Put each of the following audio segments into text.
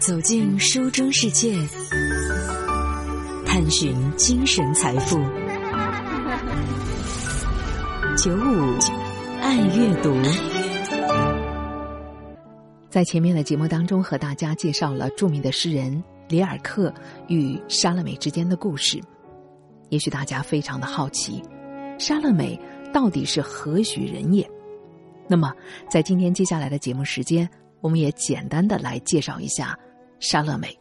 走进书中世界，探寻精神财富。九五爱阅读，在前面的节目当中，和大家介绍了著名的诗人里尔克与莎乐美之间的故事。也许大家非常的好奇，莎乐美到底是何许人也？那么，在今天接下来的节目时间，我们也简单的来介绍一下莎乐美。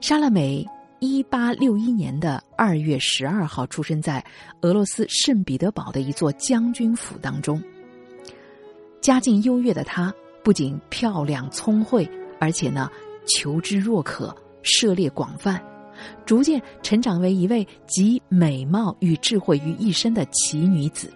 莎乐美一八六一年的二月十二号出生在俄罗斯圣彼得堡的一座将军府当中。家境优越的她，不仅漂亮聪慧，而且呢，求知若渴，涉猎广泛。逐渐成长为一位集美貌与智慧于一身的奇女子。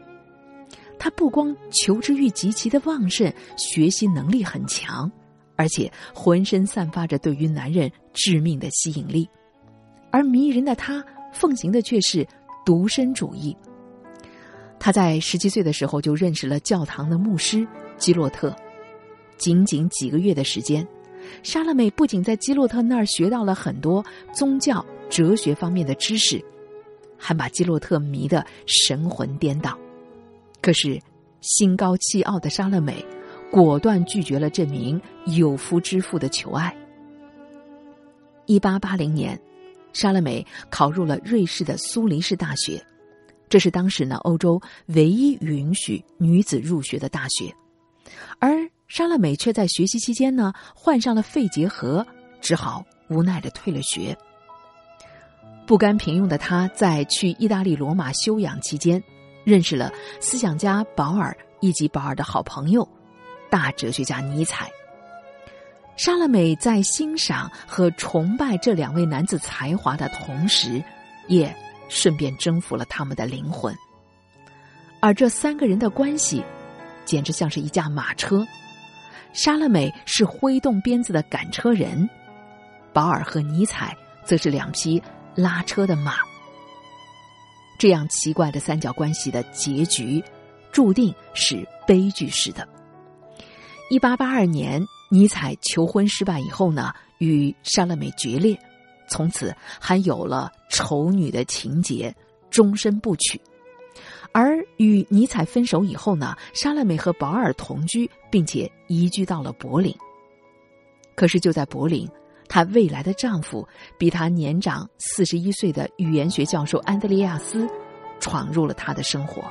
她不光求知欲极其的旺盛，学习能力很强，而且浑身散发着对于男人致命的吸引力。而迷人的她奉行的却是独身主义。她在十七岁的时候就认识了教堂的牧师基洛特，仅仅几个月的时间。莎乐美不仅在基洛特那儿学到了很多宗教、哲学方面的知识，还把基洛特迷得神魂颠倒。可是，心高气傲的莎乐美果断拒绝了这名有夫之妇的求爱。一八八零年，莎乐美考入了瑞士的苏黎世大学，这是当时呢欧洲唯一允许女子入学的大学，而。莎乐美却在学习期间呢患上了肺结核，只好无奈的退了学。不甘平庸的他，在去意大利罗马休养期间，认识了思想家保尔以及保尔的好朋友大哲学家尼采。莎乐美在欣赏和崇拜这两位男子才华的同时，也顺便征服了他们的灵魂。而这三个人的关系，简直像是一架马车。莎乐美是挥动鞭子的赶车人，保尔和尼采则是两匹拉车的马。这样奇怪的三角关系的结局，注定是悲剧式的。一八八二年，尼采求婚失败以后呢，与莎乐美决裂，从此还有了丑女的情节，终身不娶。而与尼采分手以后呢，莎乐美和保尔同居，并且移居到了柏林。可是就在柏林，她未来的丈夫比她年长四十一岁的语言学教授安德烈亚斯闯入了她的生活。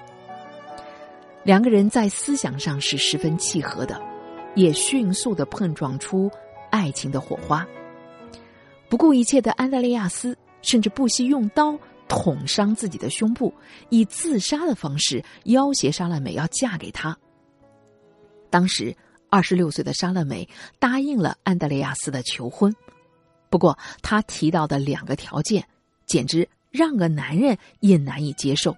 两个人在思想上是十分契合的，也迅速的碰撞出爱情的火花。不顾一切的安德烈亚斯甚至不惜用刀。捅伤自己的胸部，以自杀的方式要挟莎乐美要嫁给他。当时二十六岁的莎乐美答应了安德烈亚斯的求婚，不过他提到的两个条件，简直让个男人也难以接受：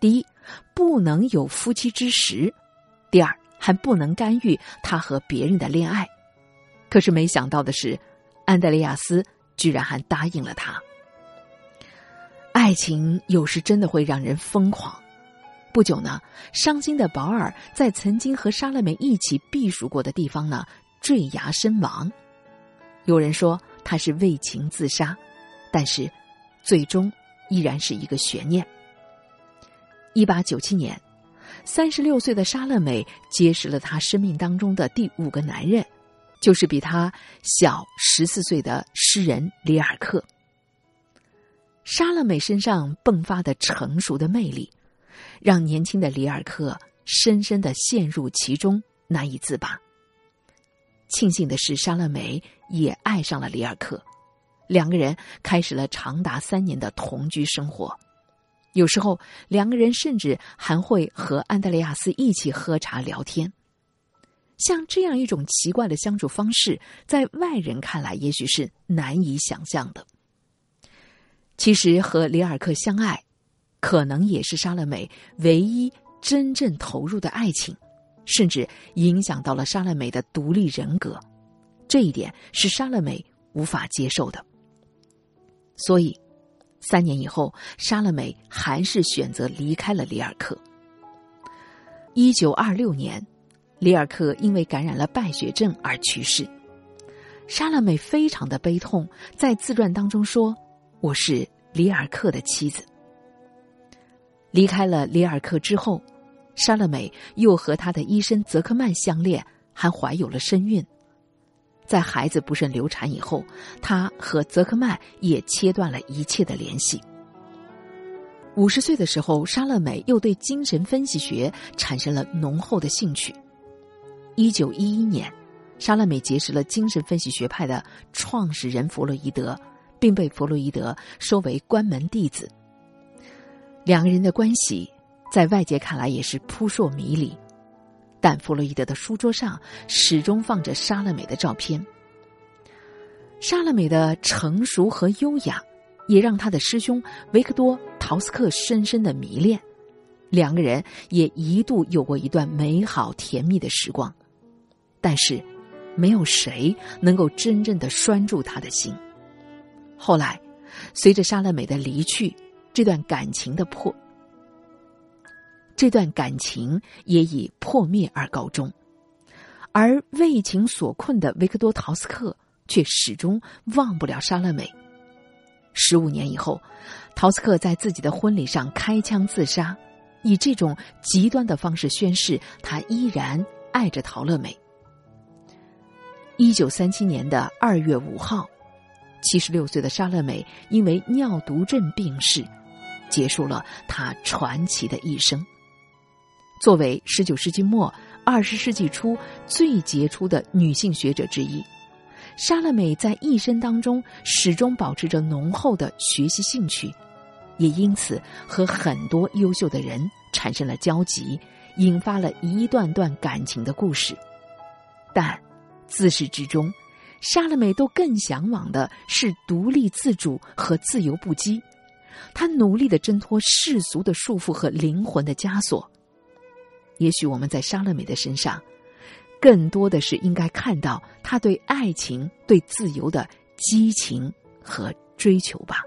第一，不能有夫妻之实；第二，还不能干预他和别人的恋爱。可是没想到的是，安德烈亚斯居然还答应了他。爱情有时真的会让人疯狂。不久呢，伤心的保尔在曾经和莎乐美一起避暑过的地方呢坠崖身亡。有人说他是为情自杀，但是最终依然是一个悬念。一八九七年，三十六岁的莎乐美结识了她生命当中的第五个男人，就是比她小十四岁的诗人里尔克。莎乐美身上迸发的成熟的魅力，让年轻的里尔克深深的陷入其中，难以自拔。庆幸的是，莎乐美也爱上了里尔克，两个人开始了长达三年的同居生活。有时候，两个人甚至还会和安德烈亚斯一起喝茶聊天。像这样一种奇怪的相处方式，在外人看来，也许是难以想象的。其实和里尔克相爱，可能也是莎乐美唯一真正投入的爱情，甚至影响到了莎乐美的独立人格。这一点是莎乐美无法接受的。所以，三年以后，莎乐美还是选择离开了里尔克。一九二六年，里尔克因为感染了败血症而去世。莎乐美非常的悲痛，在自传当中说：“我是里尔克的妻子。”离开了里尔克之后，莎乐美又和他的医生泽克曼相恋，还怀有了身孕。在孩子不慎流产以后，他和泽克曼也切断了一切的联系。五十岁的时候，莎乐美又对精神分析学产生了浓厚的兴趣。一九一一年，莎乐美结识了精神分析学派的创始人弗洛伊德，并被弗洛伊德收为关门弟子。两个人的关系在外界看来也是扑朔迷离。但弗洛伊德的书桌上始终放着莎乐美的照片。莎乐美的成熟和优雅，也让他的师兄维克多·陶斯克深深的迷恋。两个人也一度有过一段美好甜蜜的时光，但是，没有谁能够真正的拴住他的心。后来，随着莎乐美的离去，这段感情的破。这段感情也以破灭而告终，而为情所困的维克多·陶斯克却始终忘不了莎乐美。十五年以后，陶斯克在自己的婚礼上开枪自杀，以这种极端的方式宣誓他依然爱着陶乐美。一九三七年的二月五号，七十六岁的莎乐美因为尿毒症病逝，结束了她传奇的一生。作为十九世纪末、二十世纪初最杰出的女性学者之一，莎乐美在一生当中始终保持着浓厚的学习兴趣，也因此和很多优秀的人产生了交集，引发了一段段感情的故事。但自始至终，莎乐美都更向往的是独立自主和自由不羁。她努力的挣脱世俗的束缚和灵魂的枷锁。也许我们在莎乐美的身上，更多的是应该看到她对爱情、对自由的激情和追求吧。